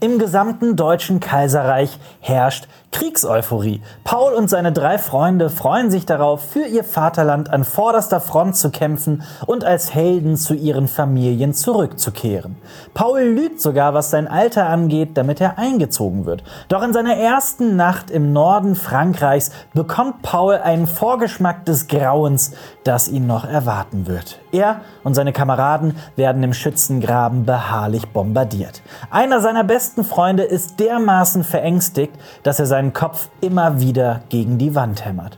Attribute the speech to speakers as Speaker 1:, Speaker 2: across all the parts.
Speaker 1: Im gesamten deutschen Kaiserreich herrscht Kriegseuphorie. Paul und seine drei Freunde freuen sich darauf, für ihr Vaterland an vorderster Front zu kämpfen und als Helden zu ihren Familien zurückzukehren. Paul lügt sogar, was sein Alter angeht, damit er eingezogen wird. Doch in seiner ersten Nacht im Norden Frankreichs bekommt Paul einen Vorgeschmack des Grauens, das ihn noch erwarten wird. Er und seine Kameraden werden im Schützengraben beharrlich bombardiert. Einer seiner besten Freunde ist dermaßen verängstigt, dass er seinen Kopf immer wieder gegen die Wand hämmert.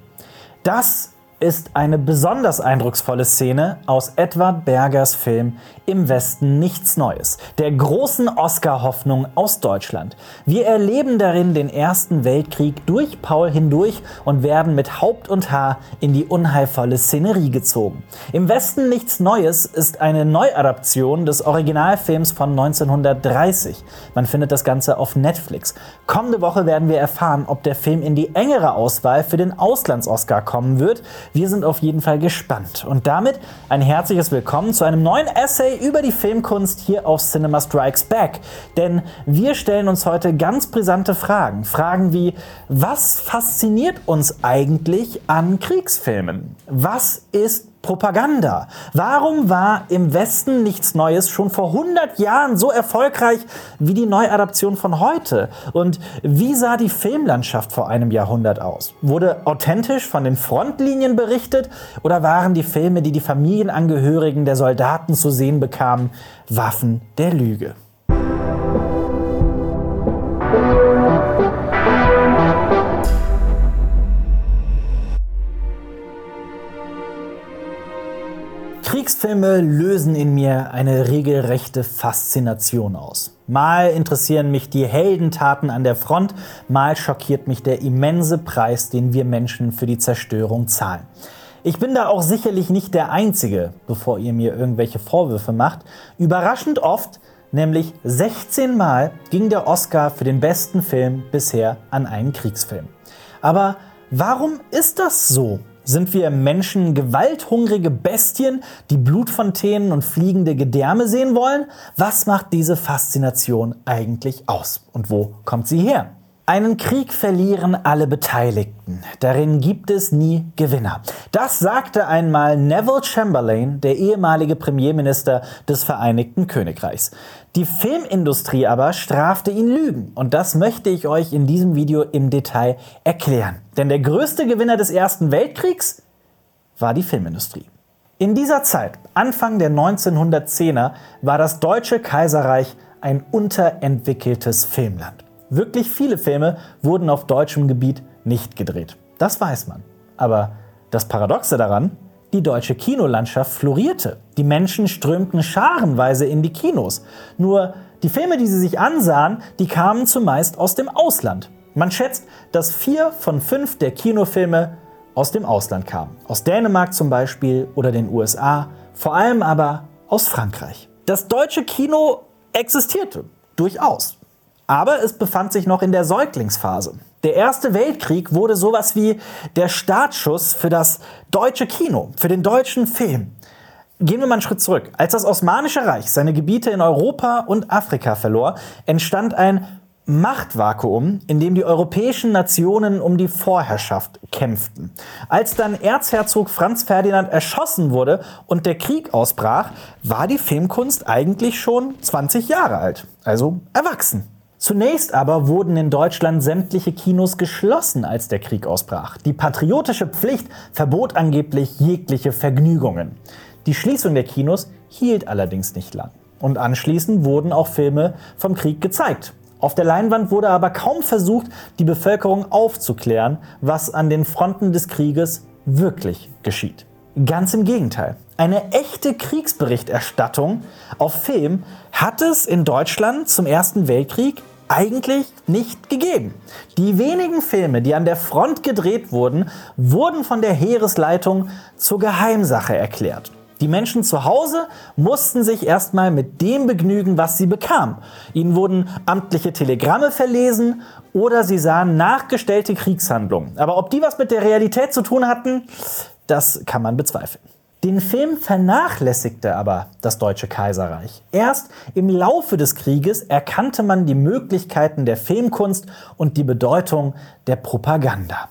Speaker 1: Das ist eine besonders eindrucksvolle Szene aus Edward Bergers Film Im Westen nichts Neues, der großen Oscar-Hoffnung aus Deutschland. Wir erleben darin den Ersten Weltkrieg durch Paul hindurch und werden mit Haupt und Haar in die unheilvolle Szenerie gezogen. Im Westen nichts Neues ist eine Neuadaption des Originalfilms von 1930. Man findet das Ganze auf Netflix. Kommende Woche werden wir erfahren, ob der Film in die engere Auswahl für den Auslands-Oscar kommen wird. Wir sind auf jeden Fall gespannt. Und damit ein herzliches Willkommen zu einem neuen Essay über die Filmkunst hier auf Cinema Strikes Back. Denn wir stellen uns heute ganz brisante Fragen. Fragen wie, was fasziniert uns eigentlich an Kriegsfilmen? Was ist Propaganda. Warum war im Westen nichts Neues schon vor 100 Jahren so erfolgreich wie die Neuadaption von heute? Und wie sah die Filmlandschaft vor einem Jahrhundert aus? Wurde authentisch von den Frontlinien berichtet oder waren die Filme, die die Familienangehörigen der Soldaten zu sehen bekamen, Waffen der Lüge? Kriegsfilme lösen in mir eine regelrechte Faszination aus. Mal interessieren mich die Heldentaten an der Front, mal schockiert mich der immense Preis, den wir Menschen für die Zerstörung zahlen. Ich bin da auch sicherlich nicht der Einzige, bevor ihr mir irgendwelche Vorwürfe macht. Überraschend oft, nämlich 16 Mal, ging der Oscar für den besten Film bisher an einen Kriegsfilm. Aber warum ist das so? Sind wir Menschen gewalthungrige Bestien, die Blutfontänen und fliegende Gedärme sehen wollen? Was macht diese Faszination eigentlich aus? Und wo kommt sie her? Einen Krieg verlieren alle Beteiligten. Darin gibt es nie Gewinner. Das sagte einmal Neville Chamberlain, der ehemalige Premierminister des Vereinigten Königreichs. Die Filmindustrie aber strafte ihn Lügen. Und das möchte ich euch in diesem Video im Detail erklären. Denn der größte Gewinner des Ersten Weltkriegs war die Filmindustrie. In dieser Zeit, Anfang der 1910er, war das Deutsche Kaiserreich ein unterentwickeltes Filmland. Wirklich viele Filme wurden auf deutschem Gebiet nicht gedreht. Das weiß man. Aber das Paradoxe daran, die deutsche Kinolandschaft florierte. Die Menschen strömten scharenweise in die Kinos. Nur die Filme, die sie sich ansahen, die kamen zumeist aus dem Ausland. Man schätzt, dass vier von fünf der Kinofilme aus dem Ausland kamen. Aus Dänemark zum Beispiel oder den USA, vor allem aber aus Frankreich. Das deutsche Kino existierte durchaus aber es befand sich noch in der Säuglingsphase. Der Erste Weltkrieg wurde sowas wie der Startschuss für das deutsche Kino, für den deutschen Film. Gehen wir mal einen Schritt zurück. Als das Osmanische Reich seine Gebiete in Europa und Afrika verlor, entstand ein Machtvakuum, in dem die europäischen Nationen um die Vorherrschaft kämpften. Als dann Erzherzog Franz Ferdinand erschossen wurde und der Krieg ausbrach, war die Filmkunst eigentlich schon 20 Jahre alt, also erwachsen. Zunächst aber wurden in Deutschland sämtliche Kinos geschlossen, als der Krieg ausbrach. Die patriotische Pflicht verbot angeblich jegliche Vergnügungen. Die Schließung der Kinos hielt allerdings nicht lang. Und anschließend wurden auch Filme vom Krieg gezeigt. Auf der Leinwand wurde aber kaum versucht, die Bevölkerung aufzuklären, was an den Fronten des Krieges wirklich geschieht. Ganz im Gegenteil. Eine echte Kriegsberichterstattung auf Film hat es in Deutschland zum Ersten Weltkrieg eigentlich nicht gegeben. Die wenigen Filme, die an der Front gedreht wurden, wurden von der Heeresleitung zur Geheimsache erklärt. Die Menschen zu Hause mussten sich erstmal mit dem begnügen, was sie bekamen. Ihnen wurden amtliche Telegramme verlesen oder sie sahen nachgestellte Kriegshandlungen. Aber ob die was mit der Realität zu tun hatten, das kann man bezweifeln. Den Film vernachlässigte aber das Deutsche Kaiserreich. Erst im Laufe des Krieges erkannte man die Möglichkeiten der Filmkunst und die Bedeutung der Propaganda.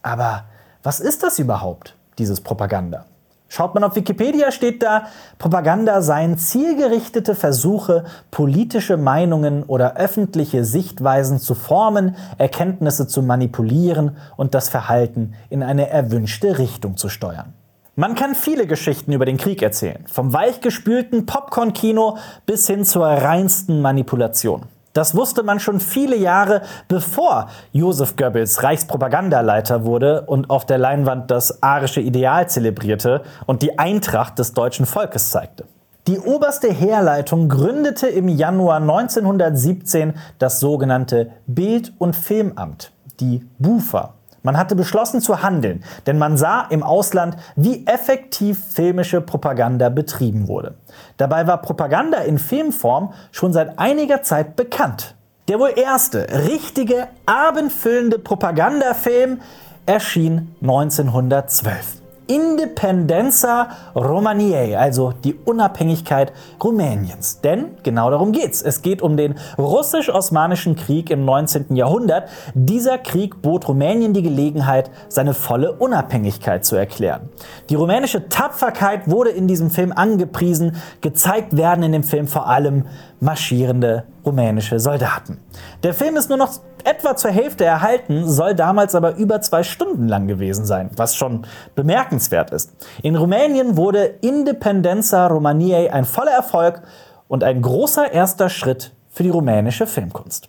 Speaker 1: Aber was ist das überhaupt, dieses Propaganda? Schaut man auf Wikipedia, steht da, Propaganda seien zielgerichtete Versuche, politische Meinungen oder öffentliche Sichtweisen zu formen, Erkenntnisse zu manipulieren und das Verhalten in eine erwünschte Richtung zu steuern. Man kann viele Geschichten über den Krieg erzählen, vom weichgespülten Popcorn-Kino bis hin zur reinsten Manipulation. Das wusste man schon viele Jahre bevor Josef Goebbels Reichspropagandaleiter wurde und auf der Leinwand das arische Ideal zelebrierte und die Eintracht des deutschen Volkes zeigte. Die oberste Heerleitung gründete im Januar 1917 das sogenannte Bild- und Filmamt, die BUFA. Man hatte beschlossen zu handeln, denn man sah im Ausland, wie effektiv filmische Propaganda betrieben wurde. Dabei war Propaganda in Filmform schon seit einiger Zeit bekannt. Der wohl erste richtige, abendfüllende Propagandafilm erschien 1912. Independenza Romaniae, also die Unabhängigkeit Rumäniens. Denn genau darum geht's. Es geht um den russisch-osmanischen Krieg im 19. Jahrhundert. Dieser Krieg bot Rumänien die Gelegenheit, seine volle Unabhängigkeit zu erklären. Die rumänische Tapferkeit wurde in diesem Film angepriesen. Gezeigt werden in dem Film vor allem marschierende rumänische Soldaten. Der Film ist nur noch etwa zur Hälfte erhalten, soll damals aber über zwei Stunden lang gewesen sein, was schon bemerkenswert ist. In Rumänien wurde Independenza Romaniae ein voller Erfolg und ein großer erster Schritt für die rumänische Filmkunst.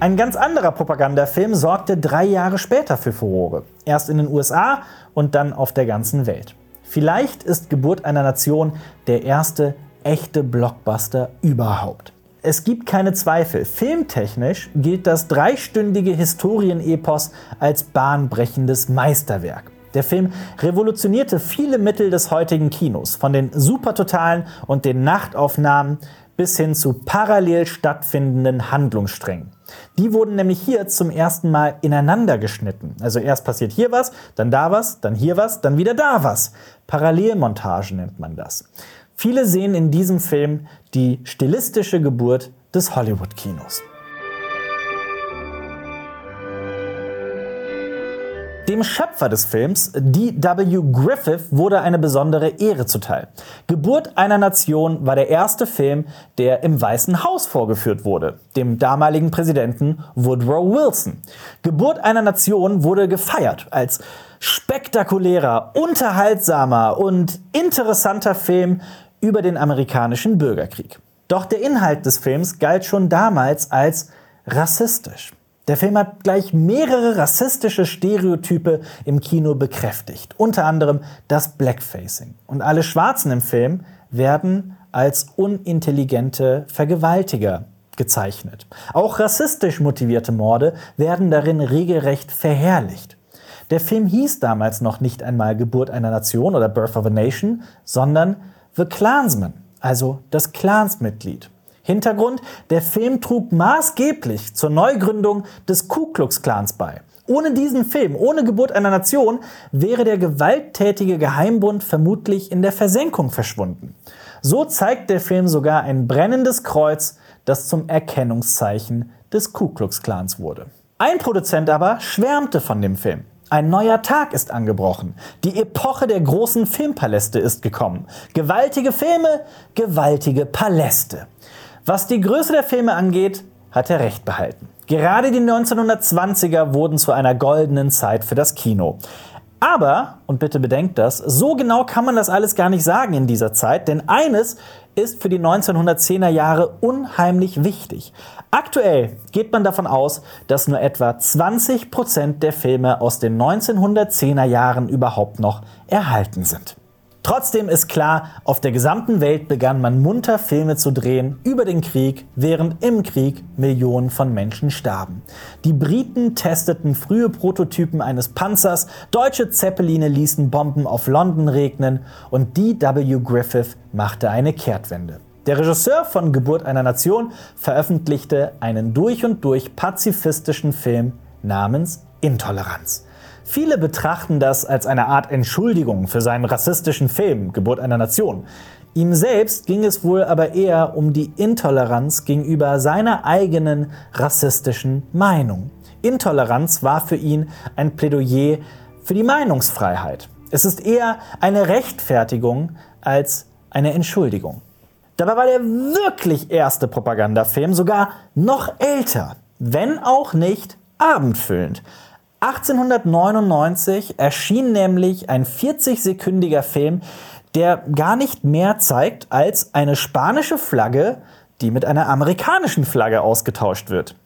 Speaker 1: Ein ganz anderer Propagandafilm sorgte drei Jahre später für Furore. Erst in den USA und dann auf der ganzen Welt. Vielleicht ist Geburt einer Nation der erste echte Blockbuster überhaupt. Es gibt keine Zweifel. Filmtechnisch gilt das dreistündige Historienepos als bahnbrechendes Meisterwerk. Der Film revolutionierte viele Mittel des heutigen Kinos, von den Supertotalen und den Nachtaufnahmen bis hin zu parallel stattfindenden Handlungssträngen. Die wurden nämlich hier zum ersten Mal ineinander geschnitten. Also erst passiert hier was, dann da was, dann hier was, dann wieder da was. Parallelmontage nennt man das. Viele sehen in diesem Film die stilistische Geburt des Hollywood-Kinos. Dem Schöpfer des Films, D.W. Griffith, wurde eine besondere Ehre zuteil. Geburt einer Nation war der erste Film, der im Weißen Haus vorgeführt wurde, dem damaligen Präsidenten Woodrow Wilson. Geburt einer Nation wurde gefeiert als spektakulärer, unterhaltsamer und interessanter Film über den amerikanischen Bürgerkrieg. Doch der Inhalt des Films galt schon damals als rassistisch. Der Film hat gleich mehrere rassistische Stereotype im Kino bekräftigt, unter anderem das Blackfacing. Und alle Schwarzen im Film werden als unintelligente Vergewaltiger gezeichnet. Auch rassistisch motivierte Morde werden darin regelrecht verherrlicht. Der Film hieß damals noch nicht einmal Geburt einer Nation oder Birth of a Nation, sondern The Clansman, also das Clansmitglied. Hintergrund, der Film trug maßgeblich zur Neugründung des Ku Klux Klans bei. Ohne diesen Film, ohne Geburt einer Nation, wäre der gewalttätige Geheimbund vermutlich in der Versenkung verschwunden. So zeigt der Film sogar ein brennendes Kreuz, das zum Erkennungszeichen des Ku Klux Klans wurde. Ein Produzent aber schwärmte von dem Film. Ein neuer Tag ist angebrochen. Die Epoche der großen Filmpaläste ist gekommen. Gewaltige Filme, gewaltige Paläste. Was die Größe der Filme angeht, hat er recht behalten. Gerade die 1920er wurden zu einer goldenen Zeit für das Kino. Aber, und bitte bedenkt das, so genau kann man das alles gar nicht sagen in dieser Zeit, denn eines ist für die 1910er Jahre unheimlich wichtig. Aktuell geht man davon aus, dass nur etwa 20 Prozent der Filme aus den 1910er Jahren überhaupt noch erhalten sind. Trotzdem ist klar, auf der gesamten Welt begann man munter Filme zu drehen über den Krieg, während im Krieg Millionen von Menschen starben. Die Briten testeten frühe Prototypen eines Panzers, deutsche Zeppeline ließen Bomben auf London regnen und D.W. Griffith machte eine Kehrtwende. Der Regisseur von Geburt einer Nation veröffentlichte einen durch und durch pazifistischen Film namens Intoleranz. Viele betrachten das als eine Art Entschuldigung für seinen rassistischen Film Geburt einer Nation. Ihm selbst ging es wohl aber eher um die Intoleranz gegenüber seiner eigenen rassistischen Meinung. Intoleranz war für ihn ein Plädoyer für die Meinungsfreiheit. Es ist eher eine Rechtfertigung als eine Entschuldigung. Dabei war der wirklich erste Propagandafilm sogar noch älter, wenn auch nicht abendfüllend. 1899 erschien nämlich ein 40-sekündiger Film, der gar nicht mehr zeigt als eine spanische Flagge, die mit einer amerikanischen Flagge ausgetauscht wird.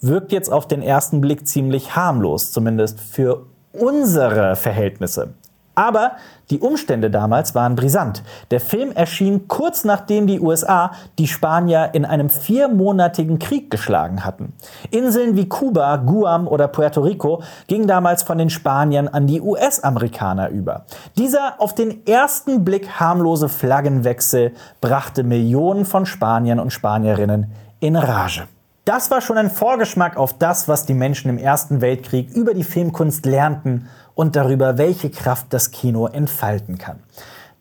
Speaker 1: Wirkt jetzt auf den ersten Blick ziemlich harmlos, zumindest für unsere Verhältnisse. Aber die Umstände damals waren brisant. Der Film erschien kurz nachdem die USA die Spanier in einem viermonatigen Krieg geschlagen hatten. Inseln wie Kuba, Guam oder Puerto Rico gingen damals von den Spaniern an die US-Amerikaner über. Dieser auf den ersten Blick harmlose Flaggenwechsel brachte Millionen von Spaniern und Spanierinnen in Rage. Das war schon ein Vorgeschmack auf das, was die Menschen im Ersten Weltkrieg über die Filmkunst lernten und darüber, welche Kraft das Kino entfalten kann.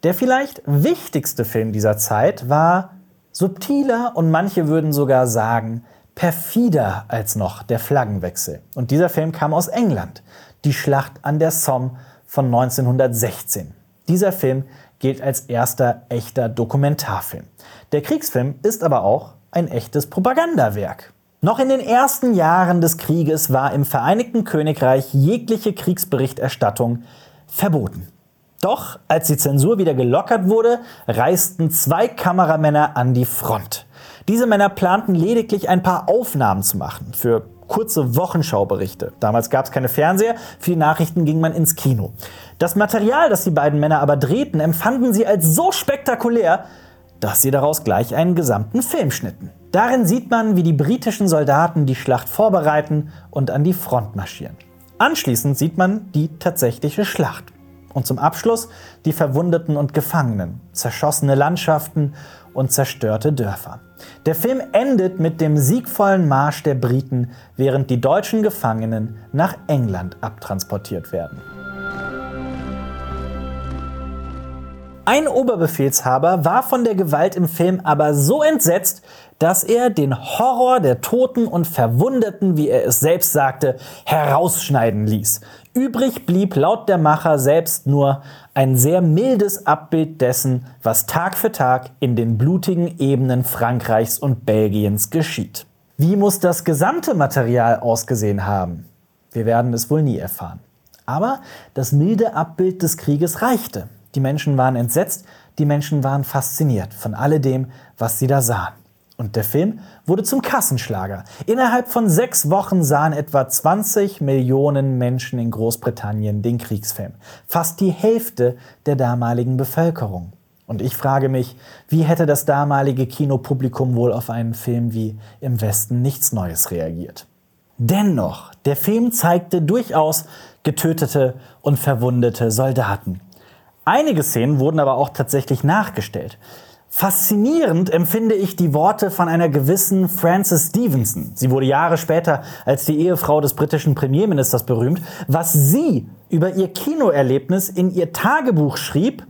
Speaker 1: Der vielleicht wichtigste Film dieser Zeit war subtiler und manche würden sogar sagen perfider als noch der Flaggenwechsel. Und dieser Film kam aus England, die Schlacht an der Somme von 1916. Dieser Film gilt als erster echter Dokumentarfilm. Der Kriegsfilm ist aber auch ein echtes Propagandawerk. Noch in den ersten Jahren des Krieges war im Vereinigten Königreich jegliche Kriegsberichterstattung verboten. Doch als die Zensur wieder gelockert wurde, reisten zwei Kameramänner an die Front. Diese Männer planten lediglich ein paar Aufnahmen zu machen für kurze Wochenschauberichte. Damals gab es keine Fernseher, für die Nachrichten ging man ins Kino. Das Material, das die beiden Männer aber drehten, empfanden sie als so spektakulär, dass sie daraus gleich einen gesamten Film schnitten. Darin sieht man, wie die britischen Soldaten die Schlacht vorbereiten und an die Front marschieren. Anschließend sieht man die tatsächliche Schlacht. Und zum Abschluss die Verwundeten und Gefangenen, zerschossene Landschaften und zerstörte Dörfer. Der Film endet mit dem siegvollen Marsch der Briten, während die deutschen Gefangenen nach England abtransportiert werden. Ein Oberbefehlshaber war von der Gewalt im Film aber so entsetzt, dass er den Horror der Toten und Verwundeten, wie er es selbst sagte, herausschneiden ließ. Übrig blieb laut der Macher selbst nur ein sehr mildes Abbild dessen, was Tag für Tag in den blutigen Ebenen Frankreichs und Belgiens geschieht. Wie muss das gesamte Material ausgesehen haben? Wir werden es wohl nie erfahren. Aber das milde Abbild des Krieges reichte. Die Menschen waren entsetzt, die Menschen waren fasziniert von alledem, was sie da sahen. Und der Film wurde zum Kassenschlager. Innerhalb von sechs Wochen sahen etwa 20 Millionen Menschen in Großbritannien den Kriegsfilm. Fast die Hälfte der damaligen Bevölkerung. Und ich frage mich, wie hätte das damalige Kinopublikum wohl auf einen Film wie Im Westen nichts Neues reagiert? Dennoch, der Film zeigte durchaus getötete und verwundete Soldaten. Einige Szenen wurden aber auch tatsächlich nachgestellt. Faszinierend empfinde ich die Worte von einer gewissen Frances Stevenson. Sie wurde Jahre später als die Ehefrau des britischen Premierministers berühmt. Was sie über ihr Kinoerlebnis in ihr Tagebuch schrieb,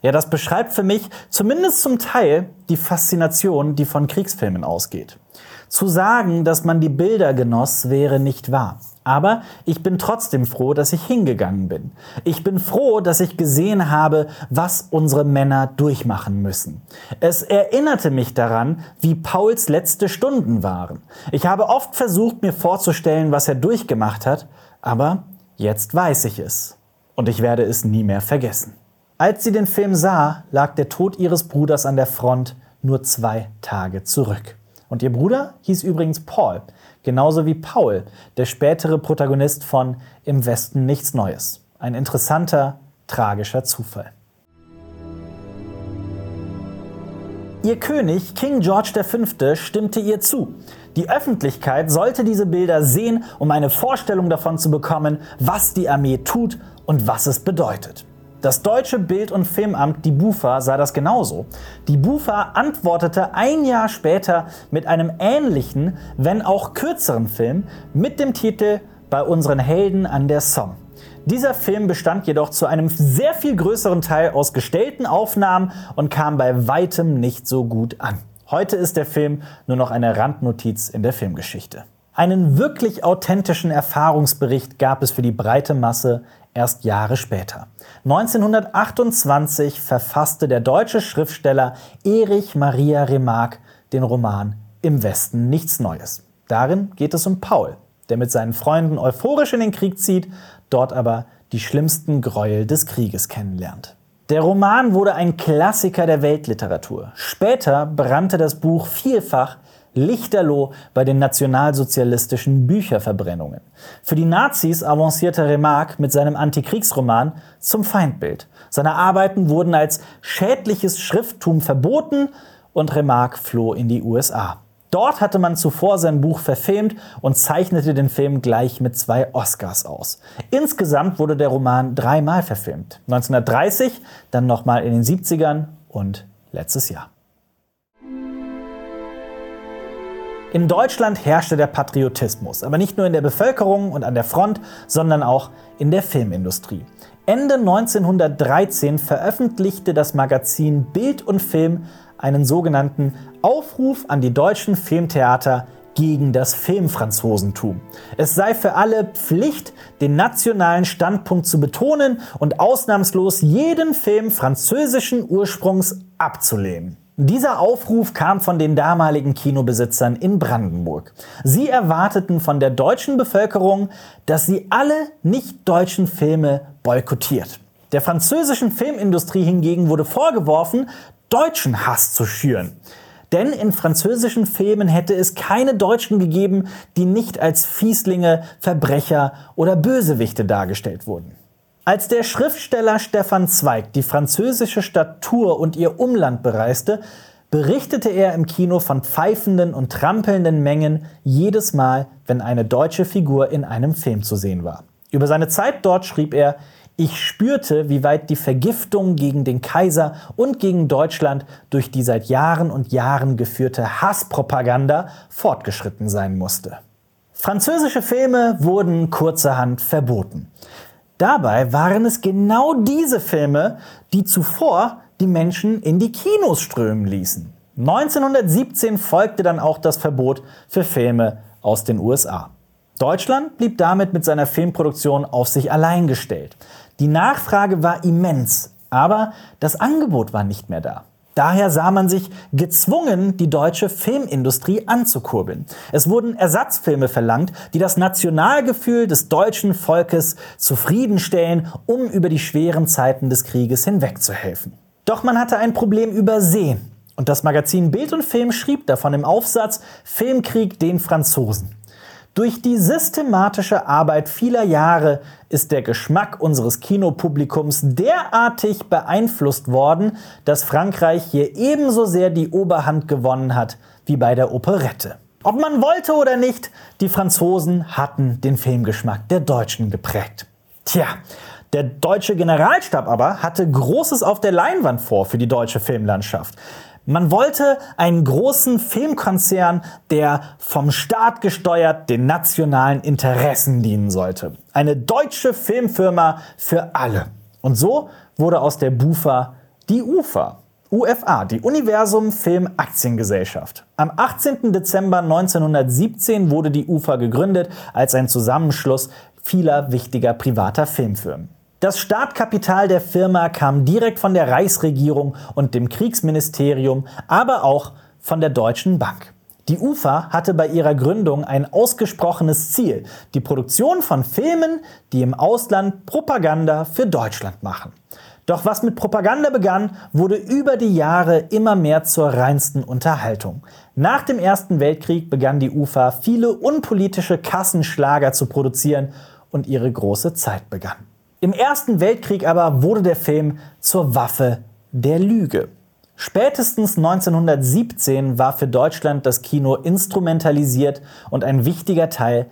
Speaker 1: ja, das beschreibt für mich zumindest zum Teil die Faszination, die von Kriegsfilmen ausgeht. Zu sagen, dass man die Bilder genoss, wäre nicht wahr. Aber ich bin trotzdem froh, dass ich hingegangen bin. Ich bin froh, dass ich gesehen habe, was unsere Männer durchmachen müssen. Es erinnerte mich daran, wie Pauls letzte Stunden waren. Ich habe oft versucht, mir vorzustellen, was er durchgemacht hat, aber jetzt weiß ich es. Und ich werde es nie mehr vergessen. Als sie den Film sah, lag der Tod ihres Bruders an der Front nur zwei Tage zurück. Und ihr Bruder hieß übrigens Paul, genauso wie Paul, der spätere Protagonist von Im Westen nichts Neues. Ein interessanter, tragischer Zufall. Ihr König, King George V., stimmte ihr zu. Die Öffentlichkeit sollte diese Bilder sehen, um eine Vorstellung davon zu bekommen, was die Armee tut und was es bedeutet. Das deutsche Bild- und Filmamt, die BUFA, sah das genauso. Die BUFA antwortete ein Jahr später mit einem ähnlichen, wenn auch kürzeren Film mit dem Titel Bei unseren Helden an der Somme. Dieser Film bestand jedoch zu einem sehr viel größeren Teil aus gestellten Aufnahmen und kam bei weitem nicht so gut an. Heute ist der Film nur noch eine Randnotiz in der Filmgeschichte. Einen wirklich authentischen Erfahrungsbericht gab es für die breite Masse erst Jahre später. 1928 verfasste der deutsche Schriftsteller Erich Maria Remarque den Roman Im Westen nichts Neues. Darin geht es um Paul, der mit seinen Freunden euphorisch in den Krieg zieht, dort aber die schlimmsten Gräuel des Krieges kennenlernt. Der Roman wurde ein Klassiker der Weltliteratur. Später brannte das Buch vielfach lichterloh bei den nationalsozialistischen Bücherverbrennungen. Für die Nazis avancierte Remarque mit seinem Antikriegsroman zum Feindbild. Seine Arbeiten wurden als schädliches Schrifttum verboten und Remarque floh in die USA. Dort hatte man zuvor sein Buch verfilmt und zeichnete den Film gleich mit zwei Oscars aus. Insgesamt wurde der Roman dreimal verfilmt. 1930, dann nochmal in den 70ern und letztes Jahr. In Deutschland herrschte der Patriotismus, aber nicht nur in der Bevölkerung und an der Front, sondern auch in der Filmindustrie. Ende 1913 veröffentlichte das Magazin Bild und Film einen sogenannten Aufruf an die deutschen Filmtheater gegen das Filmfranzosentum. Es sei für alle Pflicht, den nationalen Standpunkt zu betonen und ausnahmslos jeden Film französischen Ursprungs abzulehnen. Dieser Aufruf kam von den damaligen Kinobesitzern in Brandenburg. Sie erwarteten von der deutschen Bevölkerung, dass sie alle nicht-deutschen Filme boykottiert. Der französischen Filmindustrie hingegen wurde vorgeworfen, deutschen Hass zu schüren. Denn in französischen Filmen hätte es keine Deutschen gegeben, die nicht als Fieslinge, Verbrecher oder Bösewichte dargestellt wurden. Als der Schriftsteller Stefan Zweig die französische Stadt Tours und ihr Umland bereiste, berichtete er im Kino von pfeifenden und trampelnden Mengen jedes Mal, wenn eine deutsche Figur in einem Film zu sehen war. Über seine Zeit dort schrieb er, ich spürte, wie weit die Vergiftung gegen den Kaiser und gegen Deutschland durch die seit Jahren und Jahren geführte Hasspropaganda fortgeschritten sein musste. Französische Filme wurden kurzerhand verboten. Dabei waren es genau diese Filme, die zuvor die Menschen in die Kinos strömen ließen. 1917 folgte dann auch das Verbot für Filme aus den USA. Deutschland blieb damit mit seiner Filmproduktion auf sich allein gestellt. Die Nachfrage war immens, aber das Angebot war nicht mehr da. Daher sah man sich gezwungen, die deutsche Filmindustrie anzukurbeln. Es wurden Ersatzfilme verlangt, die das Nationalgefühl des deutschen Volkes zufriedenstellen, um über die schweren Zeiten des Krieges hinwegzuhelfen. Doch man hatte ein Problem übersehen. Und das Magazin Bild und Film schrieb davon im Aufsatz Filmkrieg den Franzosen. Durch die systematische Arbeit vieler Jahre ist der Geschmack unseres Kinopublikums derartig beeinflusst worden, dass Frankreich hier ebenso sehr die Oberhand gewonnen hat wie bei der Operette. Ob man wollte oder nicht, die Franzosen hatten den Filmgeschmack der Deutschen geprägt. Tja, der deutsche Generalstab aber hatte Großes auf der Leinwand vor für die deutsche Filmlandschaft. Man wollte einen großen Filmkonzern, der vom Staat gesteuert den nationalen Interessen dienen sollte. Eine deutsche Filmfirma für alle. Und so wurde aus der BUFA die UFA. UFA, die Universum Film Aktiengesellschaft. Am 18. Dezember 1917 wurde die UFA gegründet als ein Zusammenschluss vieler wichtiger privater Filmfirmen. Das Startkapital der Firma kam direkt von der Reichsregierung und dem Kriegsministerium, aber auch von der Deutschen Bank. Die UFA hatte bei ihrer Gründung ein ausgesprochenes Ziel, die Produktion von Filmen, die im Ausland Propaganda für Deutschland machen. Doch was mit Propaganda begann, wurde über die Jahre immer mehr zur reinsten Unterhaltung. Nach dem Ersten Weltkrieg begann die UFA viele unpolitische Kassenschlager zu produzieren und ihre große Zeit begann. Im Ersten Weltkrieg aber wurde der Film zur Waffe der Lüge. Spätestens 1917 war für Deutschland das Kino instrumentalisiert und ein wichtiger Teil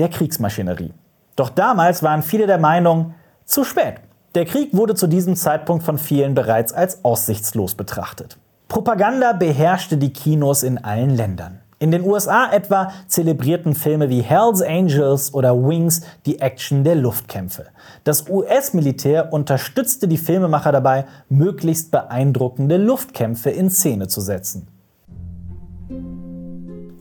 Speaker 1: der Kriegsmaschinerie. Doch damals waren viele der Meinung, zu spät. Der Krieg wurde zu diesem Zeitpunkt von vielen bereits als aussichtslos betrachtet. Propaganda beherrschte die Kinos in allen Ländern. In den USA etwa zelebrierten Filme wie Hells Angels oder Wings die Action der Luftkämpfe. Das US-Militär unterstützte die Filmemacher dabei, möglichst beeindruckende Luftkämpfe in Szene zu setzen.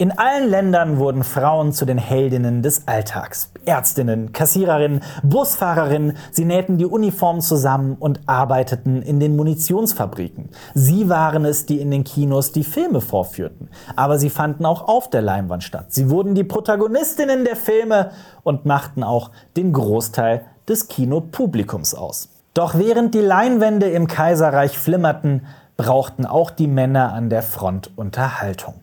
Speaker 1: In allen Ländern wurden Frauen zu den Heldinnen des Alltags. Ärztinnen, Kassiererinnen, Busfahrerinnen, sie nähten die Uniformen zusammen und arbeiteten in den Munitionsfabriken. Sie waren es, die in den Kinos die Filme vorführten. Aber sie fanden auch auf der Leinwand statt. Sie wurden die Protagonistinnen der Filme und machten auch den Großteil des Kinopublikums aus. Doch während die Leinwände im Kaiserreich flimmerten, brauchten auch die Männer an der Front Unterhaltung.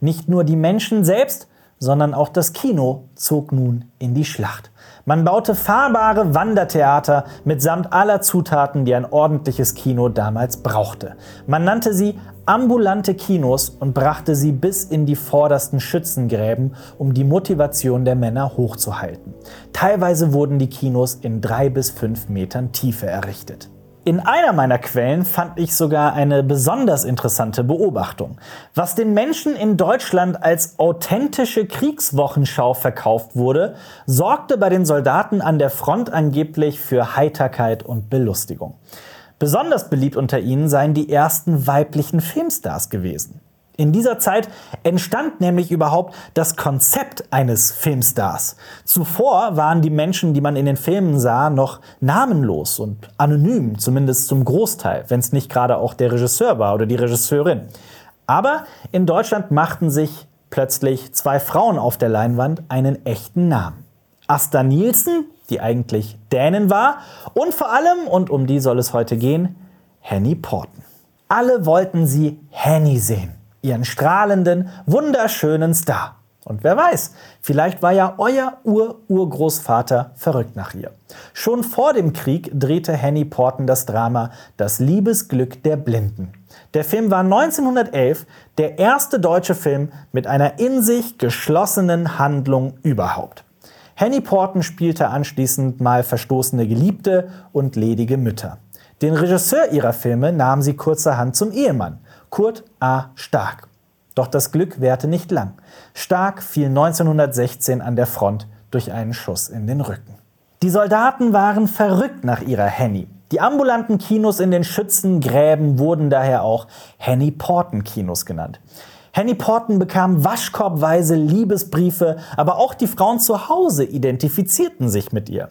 Speaker 1: Nicht nur die Menschen selbst, sondern auch das Kino zog nun in die Schlacht. Man baute fahrbare Wandertheater mitsamt aller Zutaten, die ein ordentliches Kino damals brauchte. Man nannte sie ambulante Kinos und brachte sie bis in die vordersten Schützengräben, um die Motivation der Männer hochzuhalten. Teilweise wurden die Kinos in drei bis fünf Metern Tiefe errichtet. In einer meiner Quellen fand ich sogar eine besonders interessante Beobachtung. Was den Menschen in Deutschland als authentische Kriegswochenschau verkauft wurde, sorgte bei den Soldaten an der Front angeblich für Heiterkeit und Belustigung. Besonders beliebt unter ihnen seien die ersten weiblichen Filmstars gewesen. In dieser Zeit entstand nämlich überhaupt das Konzept eines Filmstars. Zuvor waren die Menschen, die man in den Filmen sah, noch namenlos und anonym, zumindest zum Großteil, wenn es nicht gerade auch der Regisseur war oder die Regisseurin. Aber in Deutschland machten sich plötzlich zwei Frauen auf der Leinwand einen echten Namen. Asta Nielsen, die eigentlich Dänin war, und vor allem, und um die soll es heute gehen, Henny Porten. Alle wollten sie Henny sehen ihren strahlenden, wunderschönen Star. Und wer weiß, vielleicht war ja euer Ur-Urgroßvater verrückt nach ihr. Schon vor dem Krieg drehte Henny Porten das Drama Das Liebesglück der Blinden. Der Film war 1911 der erste deutsche Film mit einer in sich geschlossenen Handlung überhaupt. Henny Porten spielte anschließend mal verstoßene Geliebte und ledige Mütter. Den Regisseur ihrer Filme nahm sie kurzerhand zum Ehemann. Kurt A. Stark. Doch das Glück währte nicht lang. Stark fiel 1916 an der Front durch einen Schuss in den Rücken. Die Soldaten waren verrückt nach ihrer Henny. Die ambulanten Kinos in den Schützengräben wurden daher auch Henny Porten Kinos genannt. Henny Porten bekam waschkorbweise Liebesbriefe, aber auch die Frauen zu Hause identifizierten sich mit ihr.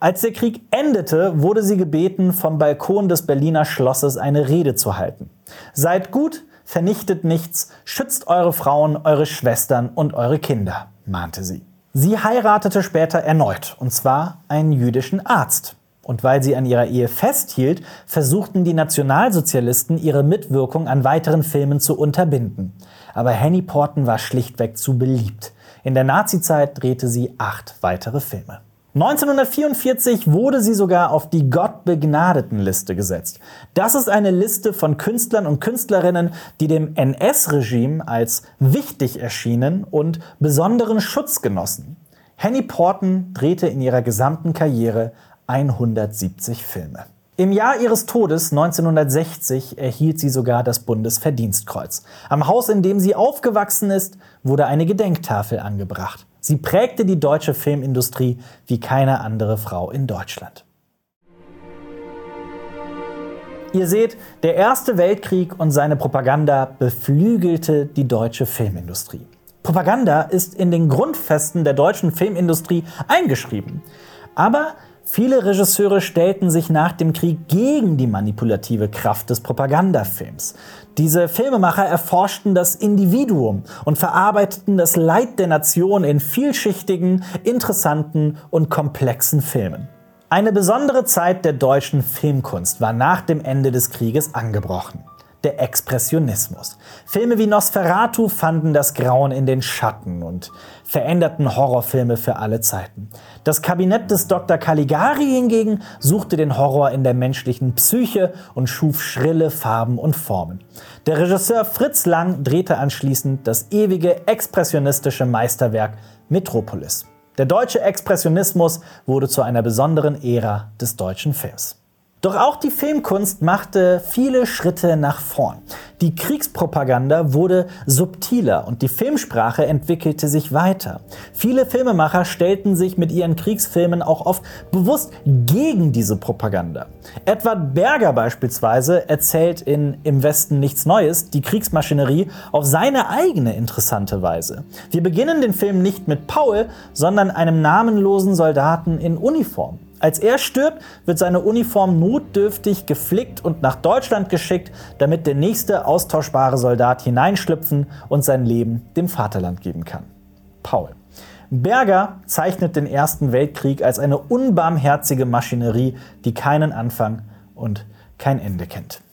Speaker 1: Als der Krieg endete, wurde sie gebeten, vom Balkon des Berliner Schlosses eine Rede zu halten. Seid gut, vernichtet nichts, schützt eure Frauen, eure Schwestern und eure Kinder, mahnte sie. Sie heiratete später erneut, und zwar einen jüdischen Arzt. Und weil sie an ihrer Ehe festhielt, versuchten die Nationalsozialisten ihre Mitwirkung an weiteren Filmen zu unterbinden. Aber Henny Porten war schlichtweg zu beliebt. In der Nazizeit drehte sie acht weitere Filme. 1944 wurde sie sogar auf die Gottbegnadeten-Liste gesetzt. Das ist eine Liste von Künstlern und Künstlerinnen, die dem NS-Regime als wichtig erschienen und besonderen Schutz genossen. Henny Porten drehte in ihrer gesamten Karriere 170 Filme. Im Jahr ihres Todes 1960 erhielt sie sogar das Bundesverdienstkreuz. Am Haus, in dem sie aufgewachsen ist, wurde eine Gedenktafel angebracht. Sie prägte die deutsche Filmindustrie wie keine andere Frau in Deutschland. Ihr seht, der Erste Weltkrieg und seine Propaganda beflügelte die deutsche Filmindustrie. Propaganda ist in den Grundfesten der deutschen Filmindustrie eingeschrieben. Aber Viele Regisseure stellten sich nach dem Krieg gegen die manipulative Kraft des Propagandafilms. Diese Filmemacher erforschten das Individuum und verarbeiteten das Leid der Nation in vielschichtigen, interessanten und komplexen Filmen. Eine besondere Zeit der deutschen Filmkunst war nach dem Ende des Krieges angebrochen der Expressionismus. Filme wie Nosferatu fanden das Grauen in den Schatten und veränderten Horrorfilme für alle Zeiten. Das Kabinett des Dr. Caligari hingegen suchte den Horror in der menschlichen Psyche und schuf schrille Farben und Formen. Der Regisseur Fritz Lang drehte anschließend das ewige expressionistische Meisterwerk Metropolis. Der deutsche Expressionismus wurde zu einer besonderen Ära des deutschen Films. Doch auch die Filmkunst machte viele Schritte nach vorn. Die Kriegspropaganda wurde subtiler und die Filmsprache entwickelte sich weiter. Viele Filmemacher stellten sich mit ihren Kriegsfilmen auch oft bewusst gegen diese Propaganda. Edward Berger beispielsweise erzählt in Im Westen nichts Neues die Kriegsmaschinerie auf seine eigene interessante Weise. Wir beginnen den Film nicht mit Paul, sondern einem namenlosen Soldaten in Uniform. Als er stirbt, wird seine Uniform notdürftig geflickt und nach Deutschland geschickt, damit der nächste austauschbare Soldat hineinschlüpfen und sein Leben dem Vaterland geben kann. Paul. Berger zeichnet den Ersten Weltkrieg als eine unbarmherzige Maschinerie, die keinen Anfang und kein Ende kennt.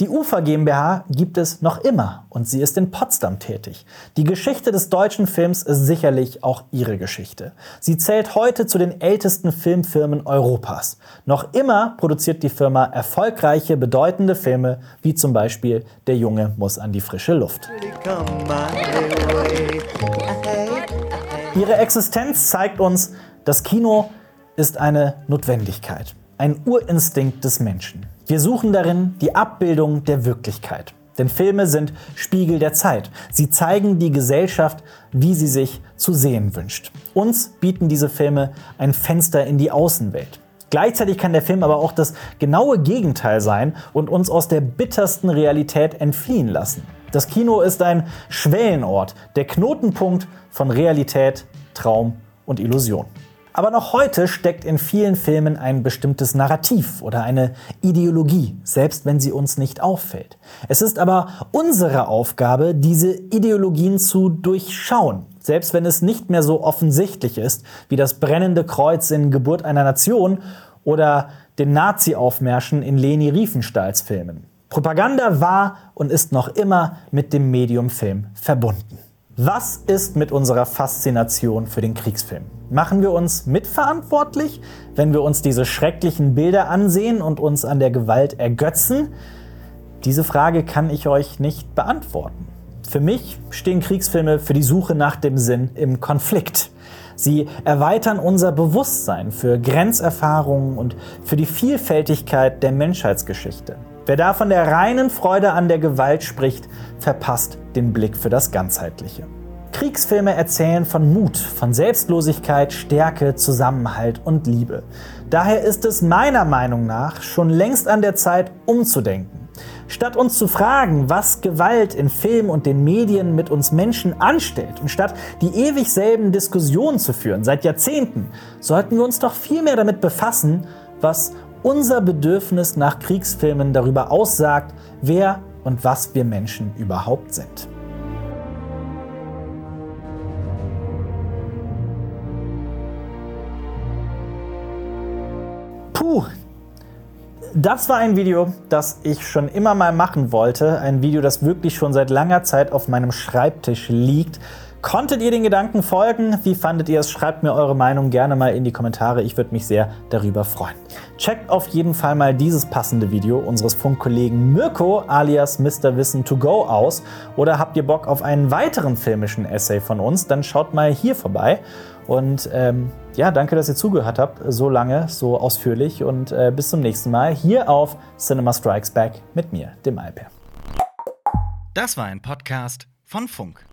Speaker 1: Die UFA GmbH gibt es noch immer und sie ist in Potsdam tätig. Die Geschichte des deutschen Films ist sicherlich auch ihre Geschichte. Sie zählt heute zu den ältesten Filmfirmen Europas. Noch immer produziert die Firma erfolgreiche, bedeutende Filme, wie zum Beispiel Der Junge muss an die frische Luft. Ihre Existenz zeigt uns, das Kino ist eine Notwendigkeit, ein Urinstinkt des Menschen. Wir suchen darin die Abbildung der Wirklichkeit. Denn Filme sind Spiegel der Zeit. Sie zeigen die Gesellschaft, wie sie sich zu sehen wünscht. Uns bieten diese Filme ein Fenster in die Außenwelt. Gleichzeitig kann der Film aber auch das genaue Gegenteil sein und uns aus der bittersten Realität entfliehen lassen. Das Kino ist ein Schwellenort, der Knotenpunkt von Realität, Traum und Illusion. Aber noch heute steckt in vielen Filmen ein bestimmtes Narrativ oder eine Ideologie, selbst wenn sie uns nicht auffällt. Es ist aber unsere Aufgabe, diese Ideologien zu durchschauen, selbst wenn es nicht mehr so offensichtlich ist, wie das brennende Kreuz in Geburt einer Nation oder den Nazi-Aufmärschen in Leni Riefenstahls Filmen. Propaganda war und ist noch immer mit dem Medium Film verbunden. Was ist mit unserer Faszination für den Kriegsfilm? Machen wir uns mitverantwortlich, wenn wir uns diese schrecklichen Bilder ansehen und uns an der Gewalt ergötzen? Diese Frage kann ich euch nicht beantworten. Für mich stehen Kriegsfilme für die Suche nach dem Sinn im Konflikt. Sie erweitern unser Bewusstsein für Grenzerfahrungen und für die Vielfältigkeit der Menschheitsgeschichte. Wer da von der reinen Freude an der Gewalt spricht, verpasst den Blick für das Ganzheitliche. Kriegsfilme erzählen von Mut, von Selbstlosigkeit, Stärke, Zusammenhalt und Liebe. Daher ist es meiner Meinung nach schon längst an der Zeit, umzudenken. Statt uns zu fragen, was Gewalt in Film und den Medien mit uns Menschen anstellt, und statt die ewig selben Diskussionen zu führen, seit Jahrzehnten, sollten wir uns doch viel mehr damit befassen, was unser Bedürfnis nach Kriegsfilmen darüber aussagt, wer und was wir Menschen überhaupt sind. Puh, das war ein Video, das ich schon immer mal machen wollte. Ein Video, das wirklich schon seit langer Zeit auf meinem Schreibtisch liegt. Konntet ihr den Gedanken folgen? Wie fandet ihr es? Schreibt mir eure Meinung gerne mal in die Kommentare. Ich würde mich sehr darüber freuen. Checkt auf jeden Fall mal dieses passende Video unseres Funkkollegen Mirko alias Mr. Wissen to go aus. Oder habt ihr Bock auf einen weiteren filmischen Essay von uns? Dann schaut mal hier vorbei. Und ähm, ja, danke, dass ihr zugehört habt, so lange, so ausführlich. Und äh, bis zum nächsten Mal hier auf Cinema Strikes Back mit mir, dem Alper.
Speaker 2: Das war ein Podcast von Funk.